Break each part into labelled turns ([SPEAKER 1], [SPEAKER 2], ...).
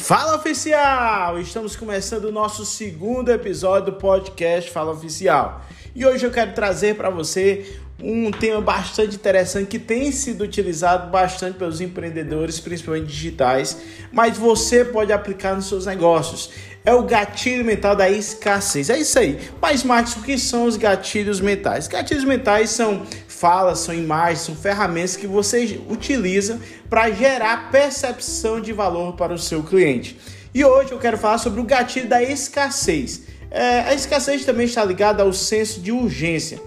[SPEAKER 1] Fala oficial! Estamos começando o nosso segundo episódio do podcast Fala Oficial. E hoje eu quero trazer para você um tema bastante interessante que tem sido utilizado bastante pelos empreendedores, principalmente digitais, mas você pode aplicar nos seus negócios. É o gatilho mental da escassez. É isso aí. Mas, Marcos, o que são os gatilhos mentais? Gatilhos mentais são falas, são imagens, são ferramentas que você utiliza para gerar percepção de valor para o seu cliente. E hoje eu quero falar sobre o gatilho da escassez. É, a escassez também está ligada ao senso de urgência.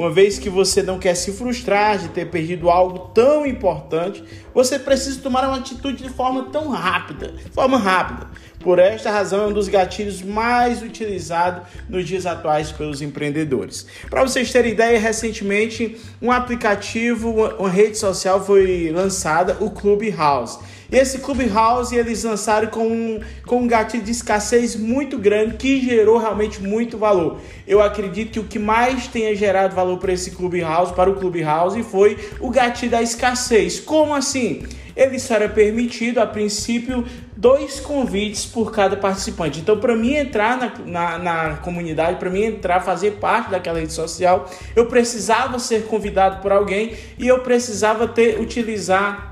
[SPEAKER 1] Uma vez que você não quer se frustrar de ter perdido algo tão importante, você precisa tomar uma atitude de forma tão rápida, forma rápida. Por esta razão, é um dos gatilhos mais utilizados nos dias atuais pelos empreendedores. Para vocês terem ideia, recentemente um aplicativo, uma rede social foi lançada, o Clubhouse. Esse Clubhouse eles lançaram com um, com um gatilho de escassez muito grande que gerou realmente muito valor. Eu acredito que o que mais tenha gerado valor para esse Clubhouse, para o Clubhouse, foi o gatilho da escassez. Como assim? Ele só era permitido, a princípio, dois convites por cada participante. Então, para mim entrar na, na, na comunidade, para mim entrar, fazer parte daquela rede social, eu precisava ser convidado por alguém e eu precisava ter utilizar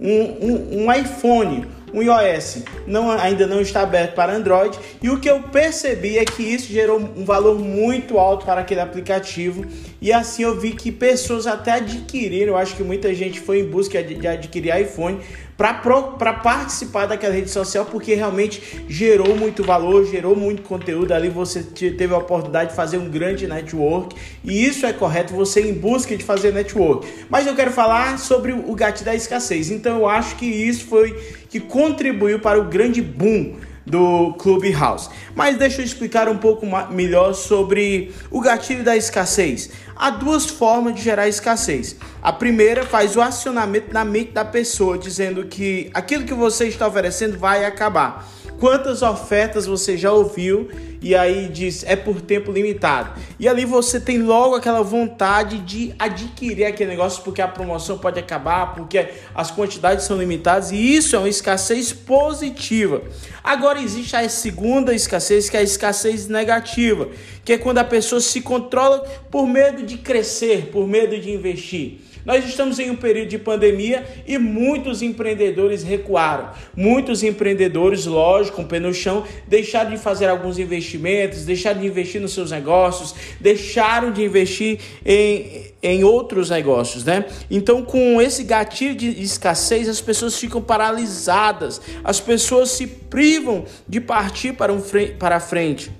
[SPEAKER 1] um, um, um iPhone, um iOS, não, ainda não está aberto para Android. E o que eu percebi é que isso gerou um valor muito alto para aquele aplicativo. E assim eu vi que pessoas até adquiriram. Eu acho que muita gente foi em busca de, de adquirir iPhone para participar daquela rede social, porque realmente gerou muito valor, gerou muito conteúdo. Ali você teve a oportunidade de fazer um grande network, e isso é correto, você em busca de fazer network. Mas eu quero falar sobre o gatilho da escassez. Então eu acho que isso foi que contribuiu para o grande boom do Clubhouse. Mas deixa eu explicar um pouco melhor sobre o gatilho da escassez. Há duas formas de gerar escassez. A primeira faz o acionamento na mente da pessoa, dizendo que aquilo que você está oferecendo vai acabar. Quantas ofertas você já ouviu e aí diz é por tempo limitado? E ali você tem logo aquela vontade de adquirir aquele negócio porque a promoção pode acabar, porque as quantidades são limitadas e isso é uma escassez positiva. Agora existe a segunda escassez, que é a escassez negativa, que é quando a pessoa se controla por medo de crescer, por medo de investir. Nós estamos em um período de pandemia e muitos empreendedores recuaram. Muitos empreendedores, lógico, com o pé no chão, deixaram de fazer alguns investimentos, deixaram de investir nos seus negócios, deixaram de investir em, em outros negócios, né? Então, com esse gatilho de escassez, as pessoas ficam paralisadas, as pessoas se privam de partir para, um, para a frente.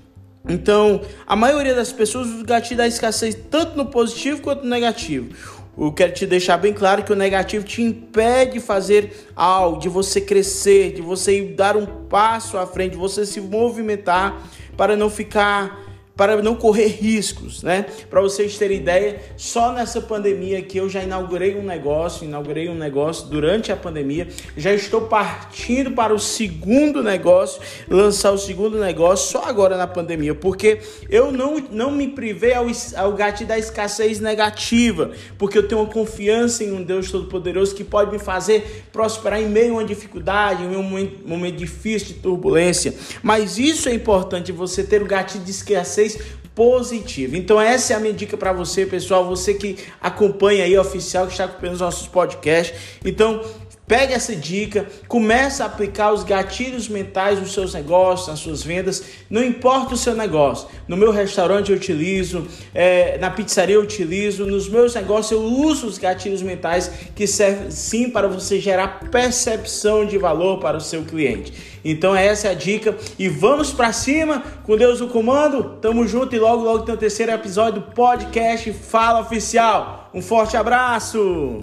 [SPEAKER 1] Então, a maioria das pessoas o gatilho da escassez tanto no positivo quanto no negativo. Eu quero te deixar bem claro que o negativo te impede de fazer algo, de você crescer, de você dar um passo à frente, de você se movimentar para não ficar para não correr riscos, né? Para vocês terem ideia, só nessa pandemia que eu já inaugurei um negócio, inaugurei um negócio durante a pandemia, já estou partindo para o segundo negócio, lançar o segundo negócio só agora na pandemia, porque eu não, não me privei ao, ao gatilho da escassez negativa, porque eu tenho uma confiança em um Deus Todo-Poderoso que pode me fazer prosperar em meio a uma dificuldade, em um momento, difícil de turbulência. Mas isso é importante, você ter o gatilho de escassez vocês positivo. Então essa é a minha dica para você, pessoal, você que acompanha aí oficial que está acompanhando os nossos podcasts. Então, Pega essa dica, começa a aplicar os gatilhos mentais nos seus negócios, nas suas vendas, não importa o seu negócio. No meu restaurante eu utilizo, é, na pizzaria eu utilizo, nos meus negócios eu uso os gatilhos mentais que servem sim para você gerar percepção de valor para o seu cliente. Então essa é a dica e vamos para cima com Deus no comando. Tamo junto e logo logo tem o terceiro episódio do podcast Fala Oficial. Um forte abraço.